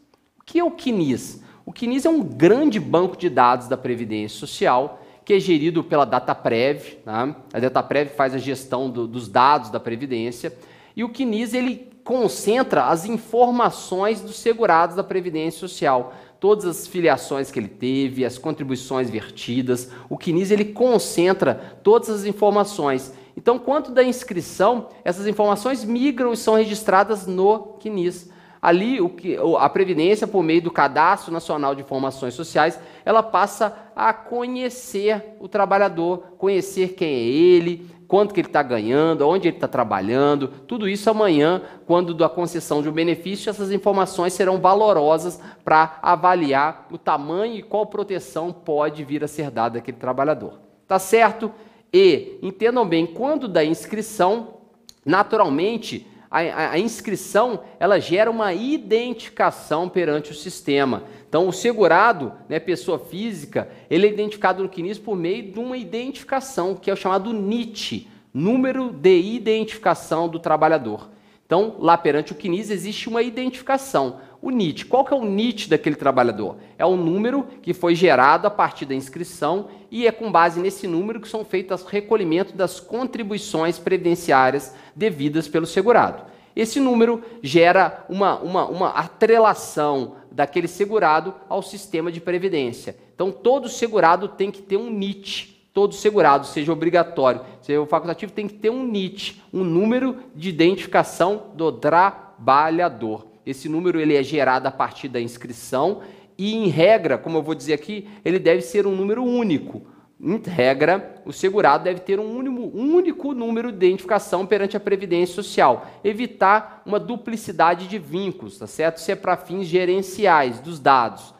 O que é o CNIS? O CNIS é um grande banco de dados da Previdência Social que é gerido pela DataPrev. Tá? A DataPrev faz a gestão do, dos dados da Previdência. E o CNIS ele concentra as informações dos segurados da Previdência Social. Todas as filiações que ele teve, as contribuições vertidas, o CNIS ele concentra todas as informações. Então, quanto da inscrição, essas informações migram e são registradas no CNIS. Ali, o que, a Previdência, por meio do Cadastro Nacional de Informações Sociais, ela passa a conhecer o trabalhador, conhecer quem é ele, quanto que ele está ganhando, onde ele está trabalhando, tudo isso amanhã, quando da concessão de um benefício, essas informações serão valorosas para avaliar o tamanho e qual proteção pode vir a ser dada àquele trabalhador. Tá certo? E entendam bem, quando da inscrição, naturalmente, a, a, inscrição ela gera uma identificação perante o sistema. Então, o segurado, né, pessoa física, ele é identificado no CNIS por meio de uma identificação, que é o chamado NIT, Número de Identificação do Trabalhador. Então, lá perante o CNIS existe uma identificação. O NIT, qual que é o NIT daquele trabalhador? É o número que foi gerado a partir da inscrição e é com base nesse número que são feitos o recolhimento das contribuições previdenciárias devidas pelo segurado. Esse número gera uma, uma, uma atrelação daquele segurado ao sistema de previdência. Então, todo segurado tem que ter um NIT. Todo segurado, seja obrigatório, seja facultativo, tem que ter um NIT, um número de identificação do trabalhador. Esse número ele é gerado a partir da inscrição e, em regra, como eu vou dizer aqui, ele deve ser um número único. Em regra, o segurado deve ter um único, um único número de identificação perante a Previdência Social. Evitar uma duplicidade de vínculos, tá certo? Se é para fins gerenciais dos dados.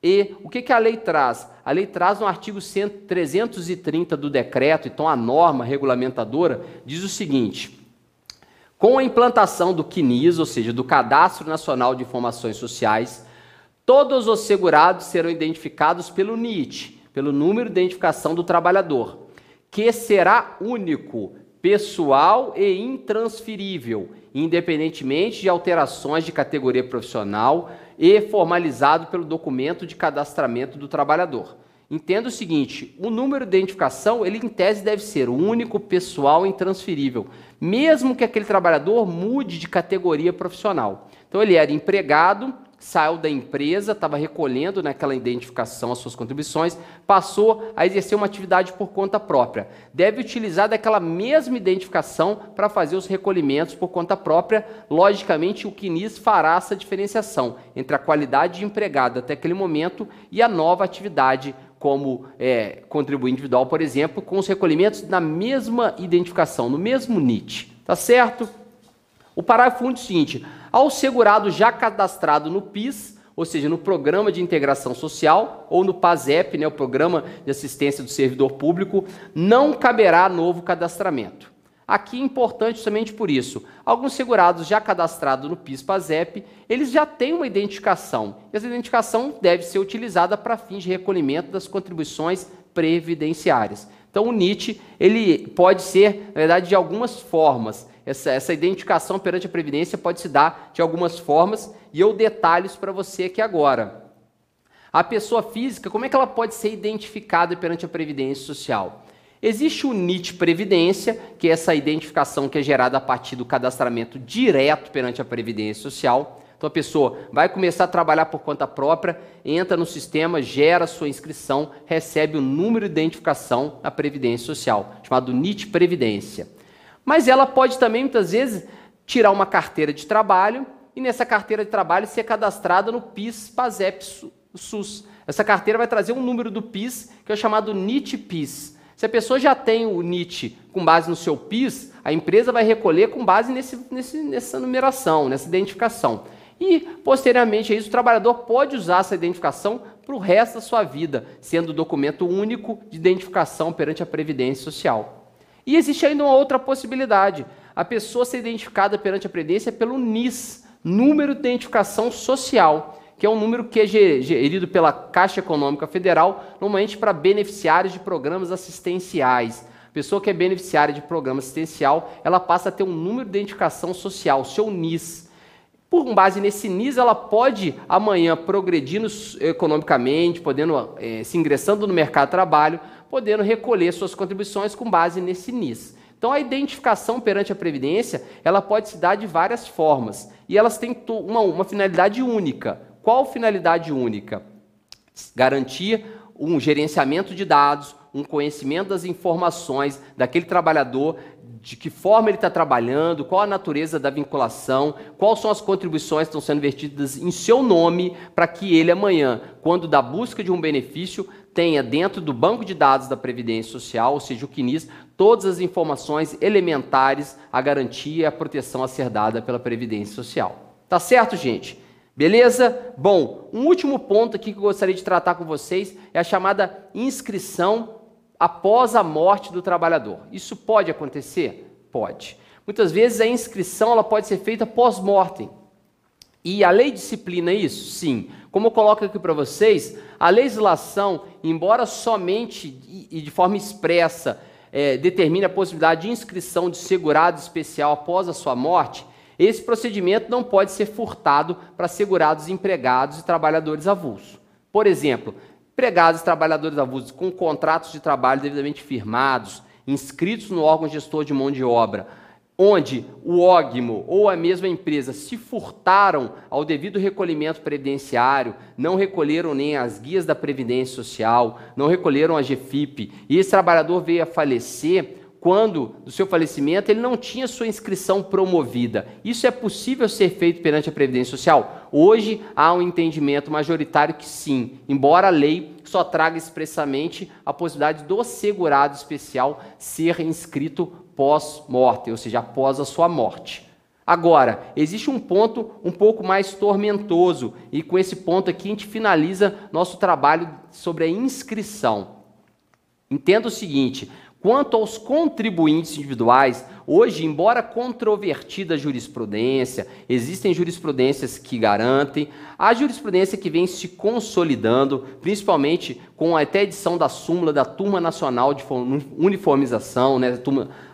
E o que, que a lei traz? A lei traz no artigo 330 do decreto, então a norma regulamentadora, diz o seguinte: com a implantação do CNIS, ou seja, do Cadastro Nacional de Informações Sociais, todos os segurados serão identificados pelo NIT, pelo número de identificação do trabalhador, que será único, pessoal e intransferível, independentemente de alterações de categoria profissional e formalizado pelo documento de cadastramento do trabalhador. Entenda o seguinte, o número de identificação, ele em tese deve ser único, pessoal e intransferível, mesmo que aquele trabalhador mude de categoria profissional. Então ele era empregado, saiu da empresa, estava recolhendo naquela identificação as suas contribuições, passou a exercer uma atividade por conta própria. Deve utilizar daquela mesma identificação para fazer os recolhimentos por conta própria. Logicamente, o CNIS fará essa diferenciação entre a qualidade de empregado até aquele momento e a nova atividade como é, contribuinte individual, por exemplo, com os recolhimentos na mesma identificação, no mesmo NIT. Tá certo? O parágrafo único é o seguinte: ao segurado já cadastrado no PIS, ou seja, no Programa de Integração Social, ou no PASEP, né, o Programa de Assistência do Servidor Público, não caberá novo cadastramento. Aqui é importante somente por isso. Alguns segurados já cadastrados no PIS-PASEP, eles já têm uma identificação. E essa identificação deve ser utilizada para fins de recolhimento das contribuições previdenciárias. Então o NIT, ele pode ser, na verdade, de algumas formas. Essa, essa identificação perante a Previdência pode se dar de algumas formas, e eu detalho isso para você aqui agora. A pessoa física, como é que ela pode ser identificada perante a Previdência Social? Existe o NIT Previdência, que é essa identificação que é gerada a partir do cadastramento direto perante a Previdência Social. Então a pessoa vai começar a trabalhar por conta própria, entra no sistema, gera sua inscrição, recebe o número de identificação da Previdência Social, chamado NIT Previdência. Mas ela pode também, muitas vezes, tirar uma carteira de trabalho e nessa carteira de trabalho ser cadastrada no PIS, PASEP, SUS. Essa carteira vai trazer um número do PIS, que é o chamado NIT PIS. Se a pessoa já tem o NIT com base no seu PIS, a empresa vai recolher com base nesse, nesse, nessa numeração, nessa identificação. E, posteriormente a isso, o trabalhador pode usar essa identificação para o resto da sua vida, sendo o documento único de identificação perante a Previdência Social. E existe ainda uma outra possibilidade: a pessoa ser identificada perante a Previdência pelo NIS, Número de Identificação Social que é um número que é gerido pela Caixa Econômica Federal, normalmente para beneficiários de programas assistenciais. Pessoa que é beneficiária de programa assistencial, ela passa a ter um número de identificação social, seu NIS. Por base nesse NIS, ela pode amanhã progredindo economicamente, podendo é, se ingressando no mercado de trabalho, podendo recolher suas contribuições com base nesse NIS. Então a identificação perante a Previdência, ela pode se dar de várias formas. E elas têm uma, uma finalidade única. Qual finalidade única? Garantir um gerenciamento de dados, um conhecimento das informações daquele trabalhador, de que forma ele está trabalhando, qual a natureza da vinculação, quais são as contribuições que estão sendo vertidas em seu nome, para que ele amanhã, quando da busca de um benefício, tenha dentro do banco de dados da Previdência Social, ou seja, o CNIS, todas as informações elementares, a garantia e a proteção a ser dada pela Previdência Social. Tá certo, gente? Beleza? Bom, um último ponto aqui que eu gostaria de tratar com vocês é a chamada inscrição após a morte do trabalhador. Isso pode acontecer? Pode. Muitas vezes a inscrição ela pode ser feita pós-mortem. E a lei disciplina isso? Sim. Como eu coloco aqui para vocês, a legislação, embora somente e de forma expressa é, determine a possibilidade de inscrição de segurado especial após a sua morte, esse procedimento não pode ser furtado para segurados empregados e trabalhadores avulsos. Por exemplo, empregados e trabalhadores avulsos com contratos de trabalho devidamente firmados, inscritos no órgão gestor de mão de obra, onde o ógmo ou a mesma empresa se furtaram ao devido recolhimento previdenciário, não recolheram nem as guias da Previdência Social, não recolheram a GFIP, e esse trabalhador veio a falecer, quando do seu falecimento ele não tinha sua inscrição promovida. Isso é possível ser feito perante a Previdência Social? Hoje há um entendimento majoritário que sim, embora a lei só traga expressamente a possibilidade do segurado especial ser inscrito pós-morte, ou seja, após a sua morte. Agora, existe um ponto um pouco mais tormentoso, e com esse ponto aqui a gente finaliza nosso trabalho sobre a inscrição. Entenda o seguinte: Quanto aos contribuintes individuais, hoje, embora controvertida a jurisprudência, existem jurisprudências que garantem, a jurisprudência que vem se consolidando, principalmente com a até edição da súmula da Turma Nacional de Uniformização, né,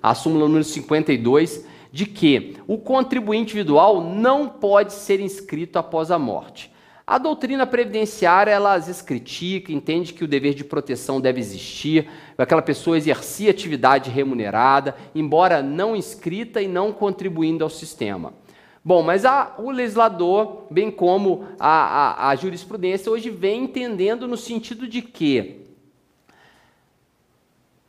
a súmula número 52, de que o contribuinte individual não pode ser inscrito após a morte. A doutrina previdenciária, ela às vezes critica, entende que o dever de proteção deve existir, aquela pessoa exercia atividade remunerada, embora não inscrita e não contribuindo ao sistema. Bom, mas a, o legislador, bem como a, a, a jurisprudência, hoje vem entendendo no sentido de que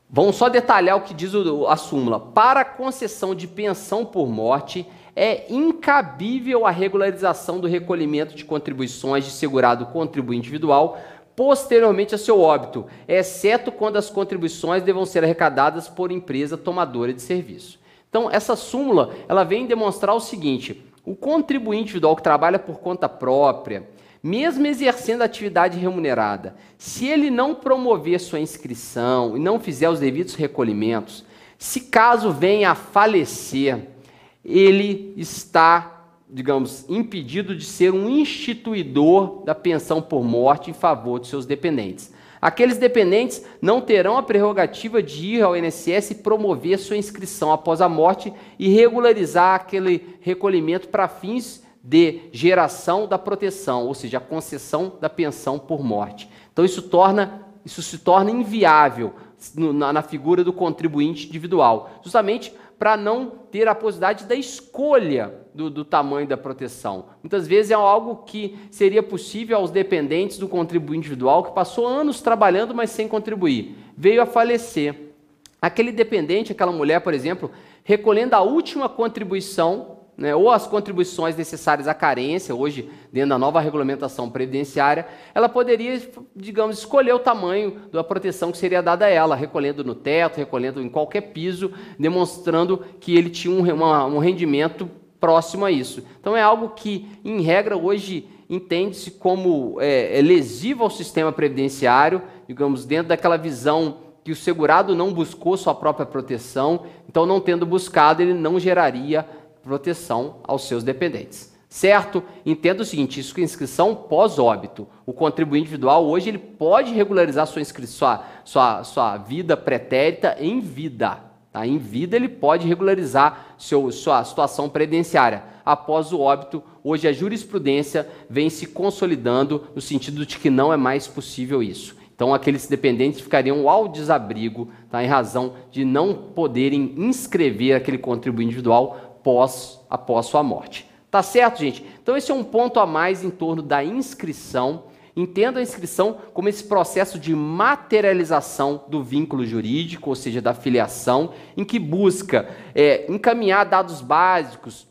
Vamos só detalhar o que diz a súmula. Para concessão de pensão por morte, é incabível a regularização do recolhimento de contribuições de segurado contribuinte individual posteriormente a seu óbito, exceto quando as contribuições devam ser arrecadadas por empresa tomadora de serviço. Então, essa súmula, ela vem demonstrar o seguinte: o contribuinte individual que trabalha por conta própria, mesmo exercendo atividade remunerada, se ele não promover sua inscrição e não fizer os devidos recolhimentos, se caso venha a falecer, ele está, digamos, impedido de ser um instituidor da pensão por morte em favor de seus dependentes. Aqueles dependentes não terão a prerrogativa de ir ao INSS e promover sua inscrição após a morte e regularizar aquele recolhimento para fins de geração da proteção, ou seja, a concessão da pensão por morte. Então isso torna isso se torna inviável na, na figura do contribuinte individual, justamente para não ter a possibilidade da escolha do, do, tamanho da proteção. Muitas vezes é algo que seria possível aos dependentes do contribuinte individual que passou anos trabalhando, mas sem contribuir, veio a falecer. Aquele dependente, aquela mulher, por exemplo, recolhendo a última contribuição né, ou as contribuições necessárias à carência, hoje, dentro da nova regulamentação previdenciária, ela poderia, digamos, escolher o tamanho da proteção que seria dada a ela, recolhendo no teto, recolhendo em qualquer piso, demonstrando que ele tinha um, uma, um rendimento próximo a isso. Então é algo que, em regra, hoje entende-se como é, é lesivo ao sistema previdenciário, digamos, dentro daquela visão que o segurado não buscou sua própria proteção, então, não tendo buscado, ele não geraria proteção aos seus dependentes. Certo? Entenda o seguinte, isso é inscrição pós-óbito. O contribuinte individual hoje ele pode regularizar sua, sua, sua, sua vida pretérita em vida. Tá? Em vida ele pode regularizar seu, sua situação previdenciária. Após o óbito, hoje a jurisprudência vem se consolidando no sentido de que não é mais possível isso. Então, aqueles dependentes ficariam ao desabrigo, tá? em razão de não poderem inscrever aquele contribuinte individual após, após sua morte. Tá certo, gente? Então esse é um ponto a mais em torno da inscrição. Entenda a inscrição como esse processo de materialização do vínculo jurídico, ou seja, da filiação, em que busca é, encaminhar dados básicos,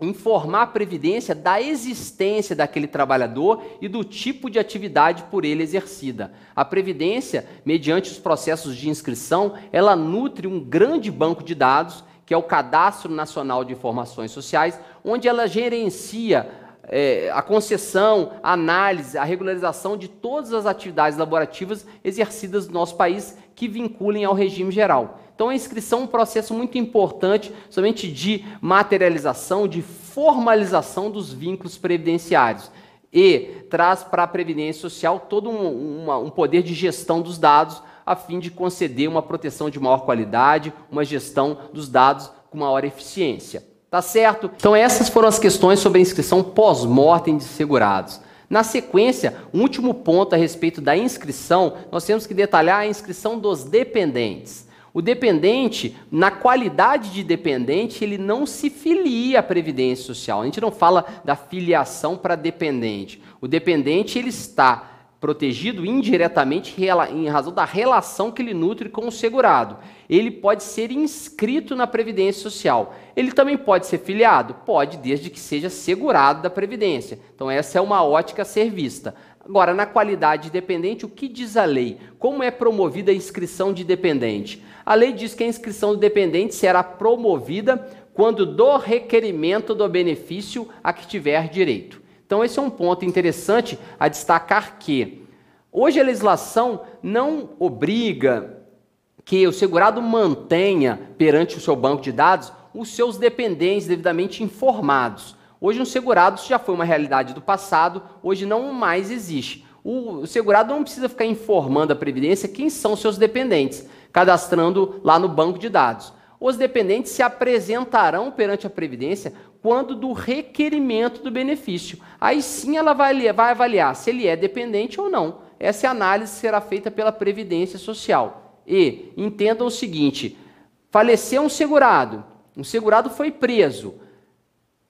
informar a Previdência da existência daquele trabalhador e do tipo de atividade por ele exercida. A Previdência, mediante os processos de inscrição, ela nutre um grande banco de dados que é o Cadastro Nacional de Informações Sociais, onde ela gerencia é, a concessão, a análise, a regularização de todas as atividades laborativas exercidas no nosso país que vinculem ao regime geral. Então, a inscrição é um processo muito importante, somente de materialização, de formalização dos vínculos previdenciários. E traz para a Previdência Social todo um, uma, um poder de gestão dos dados, a fim de conceder uma proteção de maior qualidade, uma gestão dos dados com maior eficiência. Tá certo? Então essas foram as questões sobre a inscrição pós-mortem de segurados. Na sequência, um último ponto a respeito da inscrição, nós temos que detalhar a inscrição dos dependentes. O dependente, na qualidade de dependente, ele não se filia à Previdência Social. A gente não fala da filiação para dependente. O dependente, ele está protegido indiretamente em razão da relação que ele nutre com o segurado. Ele pode ser inscrito na Previdência Social. Ele também pode ser filiado? Pode, desde que seja segurado da Previdência. Então, essa é uma ótica a ser vista. Agora, na qualidade de dependente, o que diz a lei? Como é promovida a inscrição de dependente? A lei diz que a inscrição do dependente será promovida quando do requerimento do benefício a que tiver direito. Então, esse é um ponto interessante a destacar que hoje a legislação não obriga que o segurado mantenha perante o seu banco de dados os seus dependentes devidamente informados. Hoje, um segurado já foi uma realidade do passado, hoje não mais existe. O segurado não precisa ficar informando a Previdência quem são seus dependentes, cadastrando lá no banco de dados. Os dependentes se apresentarão perante a Previdência quando do requerimento do benefício. Aí sim ela vai, vai avaliar se ele é dependente ou não. Essa análise será feita pela Previdência Social. E entendam o seguinte: faleceu um segurado, um segurado foi preso.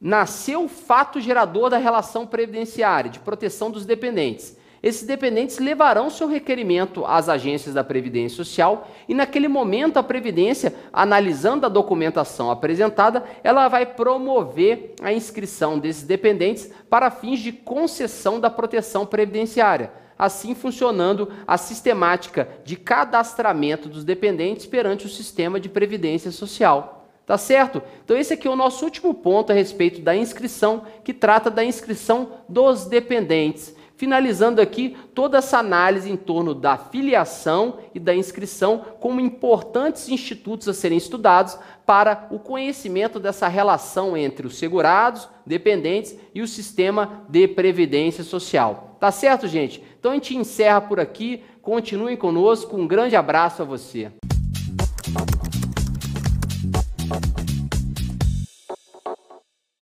nasceu o fato gerador da relação previdenciária, de proteção dos dependentes. Esses dependentes levarão seu requerimento às agências da Previdência Social e, naquele momento, a Previdência, analisando a documentação apresentada, ela vai promover a inscrição desses dependentes para fins de concessão da proteção previdenciária. Assim funcionando a sistemática de cadastramento dos dependentes perante o sistema de previdência social. Tá certo? Então, esse aqui é o nosso último ponto a respeito da inscrição, que trata da inscrição dos dependentes finalizando aqui toda essa análise em torno da filiação e da inscrição como importantes institutos a serem estudados para o conhecimento dessa relação entre os segurados, dependentes e o sistema de previdência social. Tá certo, gente? Então a gente encerra por aqui. Continuem conosco. Um grande abraço a você.